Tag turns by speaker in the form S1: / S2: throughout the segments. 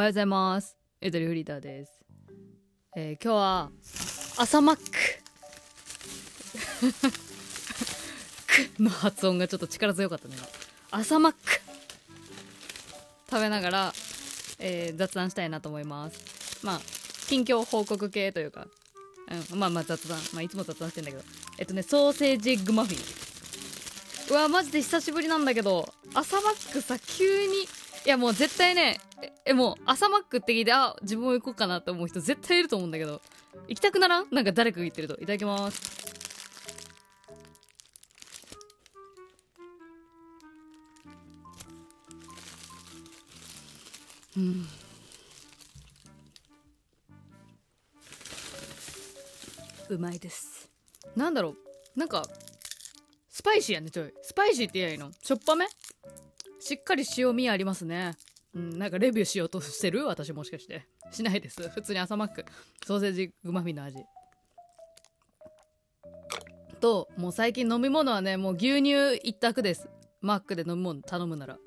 S1: はようございます。エドリフリーターです、えー今日は朝マック。クの発音がちょっと力強かったね。朝マック。食べながら、えー雑談したいなと思います。まあ近況報告系というか、うん、まあまあ雑談。まあいつも雑談してんだけど。えっとねソーセージエッグマフィン。うわマジで久しぶりなんだけど朝マックさ急にいやもう絶対ねえもう朝マックって聞いてあ自分も行こうかなって思う人絶対いると思うんだけど。行きたくならん？なんか誰かが言ってると。いただきます。うん。うまいです。なんだろう。なんかスパイシーやねちょい。スパイシーって言えばいいの？しょっぱめ？しっかり塩味ありますね。うんなんかレビューしようとしてる？私もしかして。しないです。普通に朝マック。ソーセージエッグマフィンの味。ともう最近飲み物はねもう牛乳一択です。マックで飲み物頼むなら。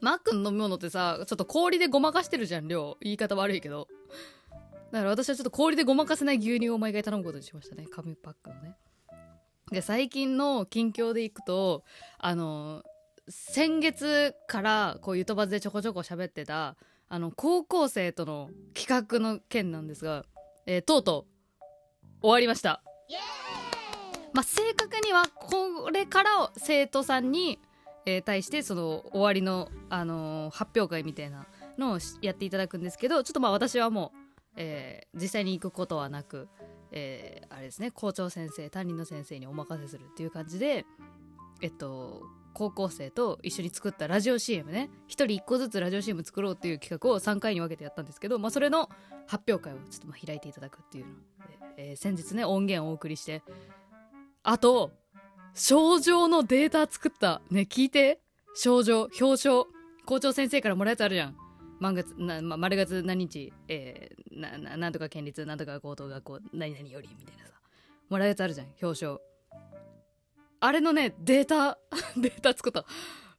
S1: マックの飲み物ってさちょっと氷でごまかしてるじゃん量。言い方悪いけど。だから私はちょっと氷でごまかせない牛乳を毎回頼むことにしましたね。紙パックのね。で最近の近況でいくとあの先月からこうゆとばずでちょこちょこ喋ってたあの高校生との企画の件なんですが、えーとうとう終わりました。まあ正確にはこれから生徒さんに、えー対してその終わりの、あのー発表会みたいなのをしやっていただくんですけどちょっとまあ私はもう、えー実際に行くことはなく、えーあれですね校長先生担任の先生にお任せするっていう感じでえっと高校生と一緒に作ったラジオ CM ね。一人一個ずつラジオ CM 作ろうっていう企画を3回に分けてやったんですけど、まあ、それの発表会をちょっとまあ開いていただくっていうの、えー先日ね音源をお送りしてあと症状のデータ作ったね聞いて症状表彰校長先生からもらうやつあるじゃん。満月な、ま、丸月何日、えーなななんとか県立なんとか高等学校何々よりみたいなさもらうやつあるじゃん表彰。あれのねデータ データ作った。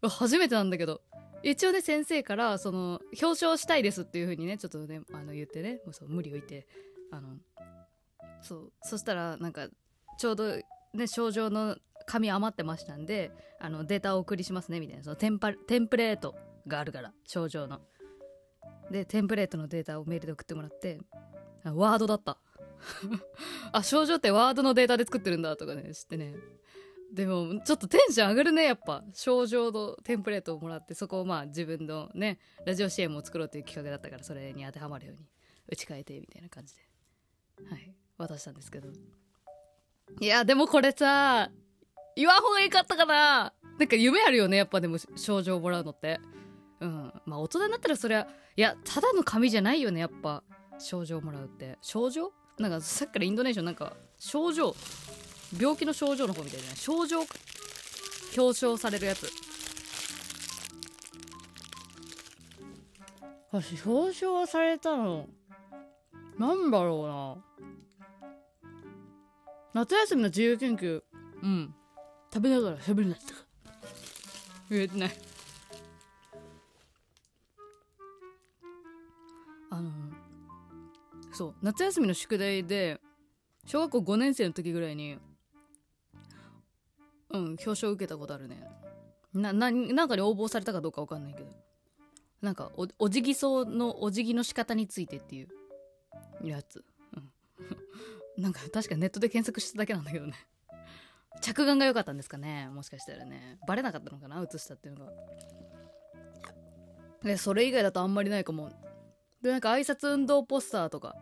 S1: 初めてなんだけど。一応ね先生からその表彰したいですっていう風にねちょっとねあの言ってね。もうそう無理を言って。あのそう。そしたらなんかちょうどね症状の紙余ってましたんであのデータをお送りしますねみたいな。そのテンパテンプレートがあるから症状の。でテンプレートのデータをメールで送ってもらってワードだった。あ症状ってワードのデータで作ってるんだとかね知ってね。でもちょっとテンション上がるねやっぱ。症状のテンプレートをもらってそこをまあ自分のねラジオ CM を作ろうという企画だったからそれに当てはまるように打ち替えてみたいな感じで。はい。渡したんですけど。いやでもこれさ言わん方がいいかったかな。なんか夢あるよねやっぱでも症状もらうのって。うん。まあ大人になったらそりゃいやただの紙じゃないよねやっぱ。症状もらうって。症状？なんかさっきからインドネーションなんか症状？病気の症状の方みたいじゃな。い症状表彰されるやつ。私表彰されたのなんだろうな。夏休みの自由研究。うん。食べながら喋るなって言えてない。あのそう夏休みの宿題で小学校5年生の時ぐらいにうん表彰受けたことあるね。なななんかに応募されたかどうかわかんないけど。なんかおお辞儀草のお辞儀の仕方についてっていう。やつ、うん、なんか確かネットで検索しただけなんだけどね。着眼が良かったんですかね。もしかしたらね。バレなかったのかな？写したっていうのが。でそれ以外だとあんまりないかも。でなんか挨拶運動ポスターとか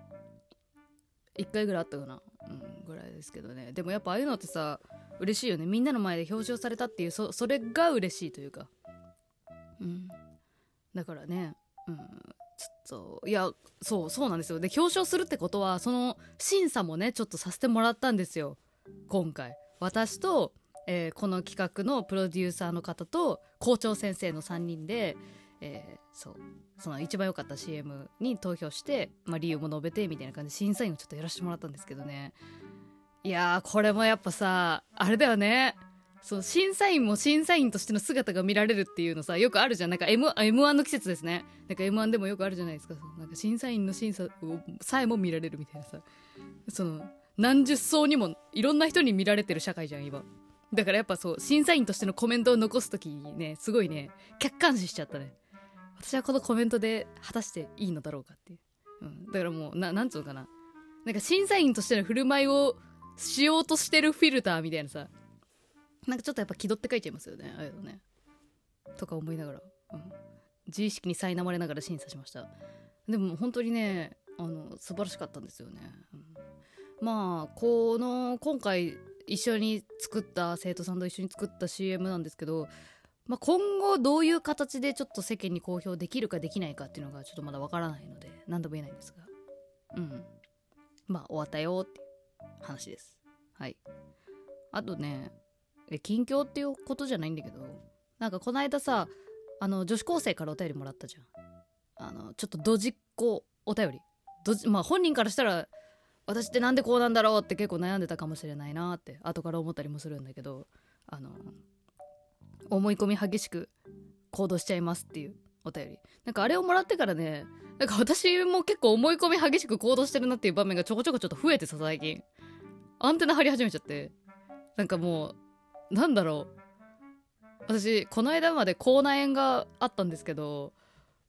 S1: 1回ぐらいあったかな、うん、ぐらいですけどね。でもやっぱああいうのってさ嬉しいよね。みんなの前で表彰されたっていうそそれが嬉しいというか。うん。だからね。うん。ちょっといやそうそうなんですよ。で表彰するってことはその審査もねちょっとさせてもらったんですよ。今回。私と、えーこの企画のプロデューサーの方と校長先生の3人で、えーそう。その一番良かった CM に投票して、まあ、理由も述べてみたいな感じで審査員をちょっとやらせてもらったんですけどね。いやーこれもやっぱさあれだよね。そう審査員も審査員としての姿が見られるっていうのさよくあるじゃん。なんか M M1 の季節ですね。なんか M1 でもよくあるじゃないですか。なんか審査員の審査さえも見られるみたいなさ。その何十層にもいろんな人に見られてる社会じゃん今。だからやっぱそう審査員としてのコメントを残す時にねすごいね客観視しちゃったね。私はこのコメントで果たしていいのだろうかっていう、うん、だからもうななんつうのかな。なんか審査員としての振る舞いをしようとしてるフィルターみたいなさ。なんかちょっとやっぱ気取って書いちゃいますよね。ああいうのね。とか思いながら、うん、自意識に苛まれながら審査しました。でも本当にねあの素晴らしかったんですよね、うん、まあこの今回一緒に作った生徒さんと一緒に作った CM なんですけど、まあ、今後どういう形でちょっと世間に公表できるかできないかっていうのがちょっとまだわからないので何とも言えないんですが。うん。まあ終わったよって話です。はい。あとねえ近況っていうことじゃないんだけどなんかこの間さあの女子高生からお便りもらったじゃん。あのちょっとドジっ子お便り。まあ本人からしたら私ってなんでこうなんだろうって結構悩んでたかもしれないなって後から思ったりもするんだけどあの思い込み激しく行動しちゃいますっていうお便り。なんかあれをもらってからねなんか私も結構思い込み激しく行動してるなっていう場面がちょこちょこちょっと増えてさ最近。アンテナ張り始めちゃって。なんかもうなんだろう。私この間まで口内炎があったんですけど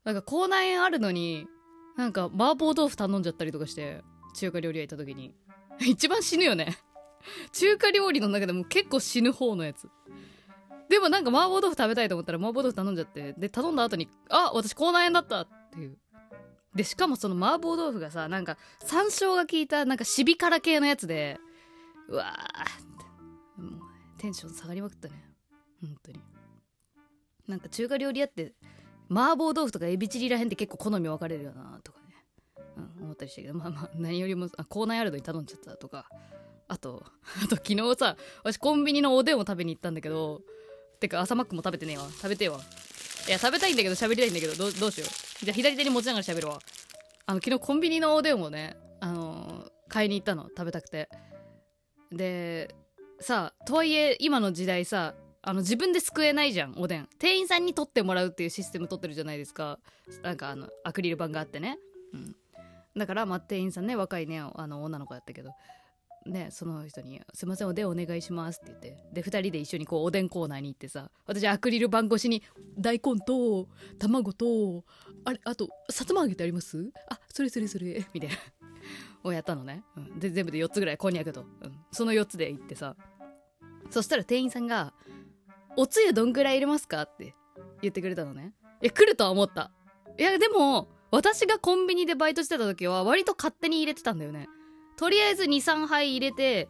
S1: なんか口内炎あるのになんか麻婆豆腐頼んじゃったりとかして中華料理屋行った時に。一番死ぬよね。中華料理の中でも結構死ぬ方のやつ。でもなんか麻婆豆腐食べたいと思ったら麻婆豆腐頼んじゃってで頼んだ後にあ私口内炎だったっていう。でしかもその麻婆豆腐がさなんか山椒が効いたなんかシビ辛系のやつでうわーって。もうテンション下がりまくったね。本当に。なんか中華料理屋って麻婆豆腐とかエビチリらへんって結構好み分かれるよなとかね、うん思ったりしたけど。まあまあ何よりもあコーナーヤルドに頼んじゃったとか。あとあと昨日さ私コンビニのおでんを食べに行ったんだけどてか朝マックも食べてねえわ。食べてえわ。いや食べたいんだけど喋りたいんだけどどどうしよう。じゃあ左手に持ちながら喋るわあの昨日コンビニのおでんをねあの、買いに行ったの食べたくて。でさあとはいえ今の時代さあの自分ですくえないじゃんおでん。店員さんに取ってもらうっていうシステム取ってるじゃないですか。なんかあのアクリル板があってね。うん。だから、まあ、店員さんね若いねあの女の子やったけど。ねその人に「すいませんおでんお願いします」って言って。で2人で一緒にこうおでんコーナーに行ってさ私アクリル板越しに大根と卵とあれあとさつま揚げってありますあそれそれそれ みたいな。をやったのね、うん、で全部で4つぐらいこんにゃくと、うん、その4つで行ってさ。そしたら店員さんが「おつゆどんぐらい入れますか?」って言ってくれたのね。いや来るとは思った。いやでも私がコンビニでバイトしてた時は割と勝手に入れてたんだよね。とりあえず23杯入れて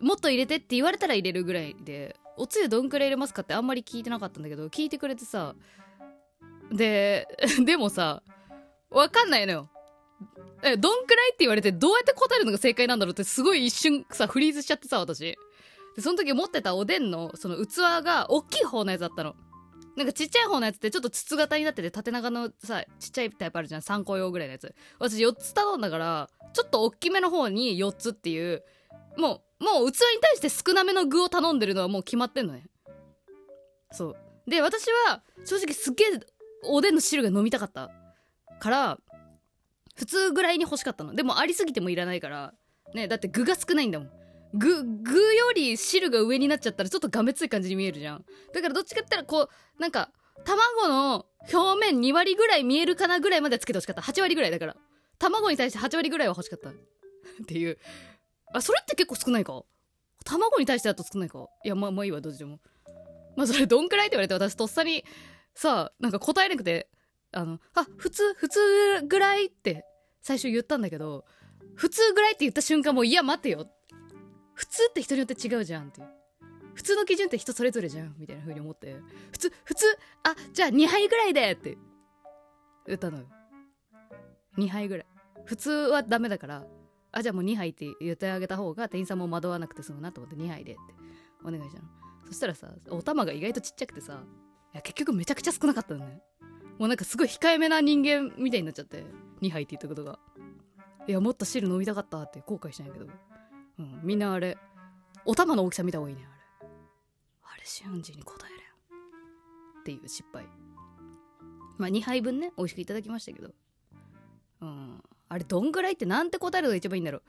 S1: もっと入れてって言われたら入れるぐらいでおつゆどんくらい入れますかってあんまり聞いてなかったんだけど聞いてくれてさで でもさわかんないのよ。えどんくらいって言われてどうやって答えるのが正解なんだろうってすごい一瞬さフリーズしちゃってさ私。でその時持ってたおでんのその器が大きい方のやつだったの。なんかちっちゃい方のやつってちょっと筒型になってて縦長のさちっちゃいタイプあるじゃん。3個用ぐらいのやつ。私4つ頼んだからちょっと大きめの方に4つっていうもうもう器に対して少なめの具を頼んでるのはもう決まってんのね。そう。で私は正直すっげえおでんの汁が飲みたかったから普通ぐらいに欲しかったの。でもありすぎてもいらないからねだって具が少ないんだもん。具具より汁が上になっちゃったらちょっとがめつい感じに見えるじゃん。だからどっちかって言ったらこうなんか卵の表面2割ぐらい見えるかなぐらいまでつけてほしかった。8割ぐらいだから。卵に対して8割ぐらいは欲しかった。っていう。あそれって結構少ないか？卵に対してだと少ないか？いやまあまあいいわどっちでも。まあそれどんくらいって言われて私とっさにさなんか答えなくてあのあ普通普通ぐらいって最初言ったんだけど普通ぐらいって言った瞬間もういや待てよ。普通って人によって違うじゃんっていう。普通の基準って人それぞれじゃんみたいな風に思って。普通普通あじゃあ2杯ぐらいでって言ったのよ。2杯ぐらい。普通はダメだからあじゃあもう2杯って言ってあげた方が店員さんも惑わなくて済むなと思って2杯でってお願いしたの。そしたらさお玉が意外とちっちゃくてさいや結局めちゃくちゃ少なかったのね。もうなんかすごい控えめな人間みたいになっちゃって2杯って言ったことが。いやもっと汁飲みたかったって後悔したんやけど。うん、みんなあれお玉の大きさ見た方がいいねあれ。あれ瞬時に答えれんっていう失敗。まあ2杯分ね美味しくいただきましたけど。うん。あれどんぐらいってなんて答えるのが一番いいんだろう。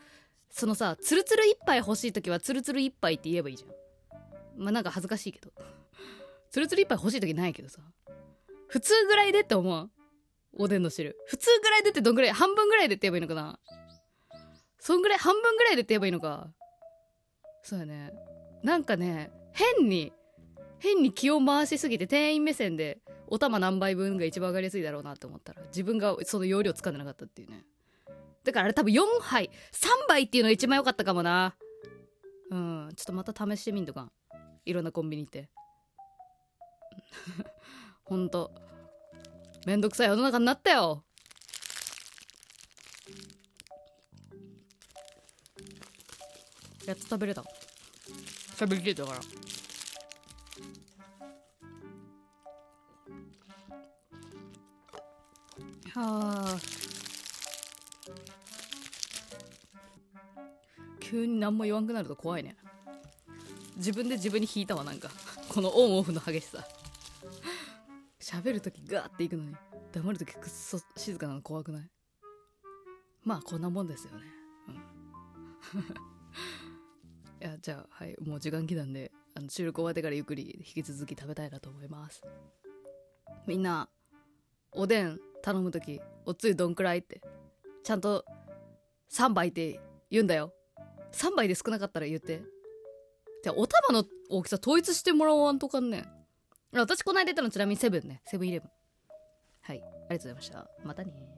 S1: そのさツルツル一杯欲しい時はツルツル一杯って言えばいいじゃん。まあなんか恥ずかしいけど。ツルツル一杯欲しい時ないけどさ。普通ぐらいでって思う？おでんの汁。普通ぐらいでってどんぐらい？半分ぐらいでって言えばいいのかな？そんぐらい半分ぐらいでって言えばいいのか。そうやね。なんかね変に変に気を回しすぎて店員目線でお玉何杯分が一番上がりやすいだろうなって思ったら自分がその容量つかんでなかったっていうね。だからあれ多分4杯。3杯っていうのが一番良かったかもな。うん。ちょっとまた試してみんとか。いろんなコンビニ行って。ほんと。めんどくさい世の中になったよ。やっと食べれた。喋りきれたから。はあ急に何も言わんくなると怖いね。自分で自分に引いたわなんか。このオンオフの激しさ。喋る時ガーっていくのに黙る時くっそ静かなの怖くない？まあこんなもんですよね。うん。いやじゃあはいもう時間来たんであの収録終わってからゆっくり引き続き食べたいなと思います。みんなおでん頼む時おつゆどんくらいってちゃんと3杯って言うんだよ。3杯で少なかったら言って。じゃあお玉の大きさ統一してもらわんとかんね私この間言ったのちなみにセブンね。セブンイレブン。はい。ありがとうございました。またね